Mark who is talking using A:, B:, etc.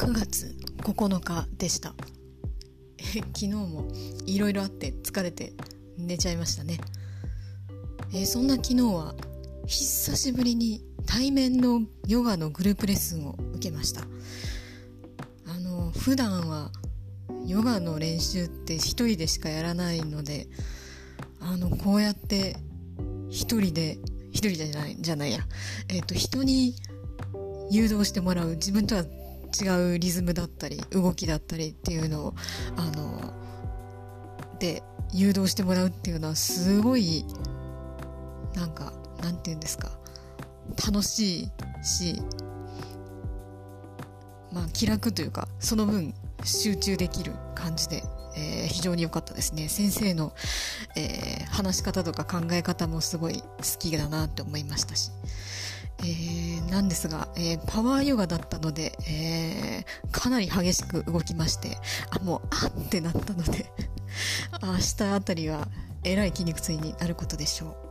A: 9月9日でした。昨日もいろいろあって疲れて寝ちゃいましたね、えー、そんな昨日は久しぶりに対面のヨガのグループレッスンを受けました。あの普段はヨガの練習って一人でしかやらないのであのこうやって一人で一人じゃないじゃないや。えっ、ー、と人に誘導してもらう。自分とは違うリズムだったり動きだったりっていうのをあので誘導してもらうっていうのはすごいなんかなんて言うんですか楽しいしまあ気楽というかその分集中できる感じで、えー、非常に良かったですね。先生の、えー、話し方とか考え方もすごい好きだなって思いましたし。えー、なんですが、えー、パワーヨガだったので、えー、かなり激しく動きまして、あ、もう、あってなったので 明日あたりは、えらい筋肉痛になることでしょう。